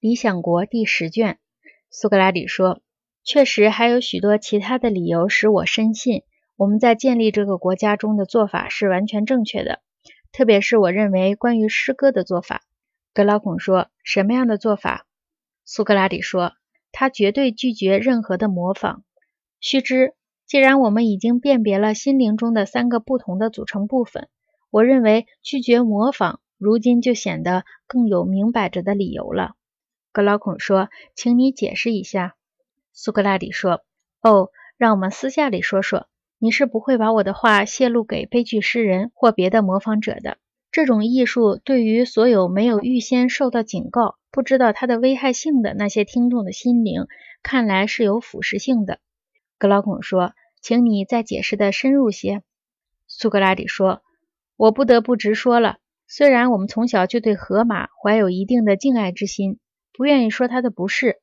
理想国》第十卷。苏格拉底说：“确实还有许多其他的理由使我深信，我们在建立这个国家中的做法是完全正确的。特别是我认为关于诗歌的做法。”格劳孔说：“什么样的做法？”苏格拉底说：“他绝对拒绝任何的模仿。须知，既然我们已经辨别了心灵中的三个不同的组成部分，我认为拒绝模仿，如今就显得更有明摆着的理由了。”格老孔说：“请你解释一下。”苏格拉底说：“哦，让我们私下里说说。你是不会把我的话泄露给悲剧诗人或别的模仿者的。这种艺术对于所有没有预先受到警告。”不知道它的危害性的那些听众的心灵，看来是有腐蚀性的。格老孔说：“请你再解释的深入些。”苏格拉底说：“我不得不直说了。虽然我们从小就对荷马怀有一定的敬爱之心，不愿意说他的不是，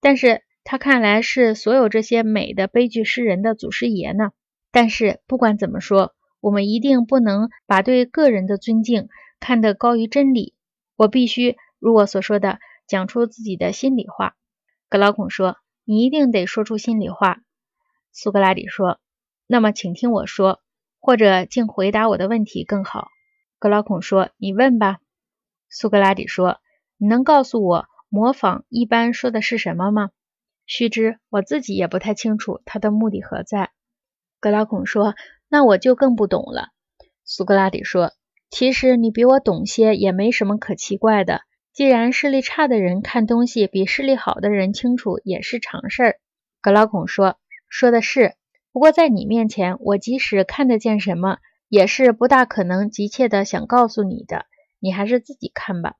但是他看来是所有这些美的悲剧诗人的祖师爷呢。但是不管怎么说，我们一定不能把对个人的尊敬看得高于真理。我必须。”如我所说的，讲出自己的心里话。格老孔说：“你一定得说出心里话。”苏格拉底说：“那么，请听我说，或者竟回答我的问题更好。”格老孔说：“你问吧。”苏格拉底说：“你能告诉我，模仿一般说的是什么吗？”须知我自己也不太清楚他的目的何在。格拉孔说：“那我就更不懂了。”苏格拉底说：“其实你比我懂些，也没什么可奇怪的。”既然视力差的人看东西比视力好的人清楚，也是常事儿。格拉孔说：“说的是，不过在你面前，我即使看得见什么，也是不大可能急切的想告诉你的。你还是自己看吧。”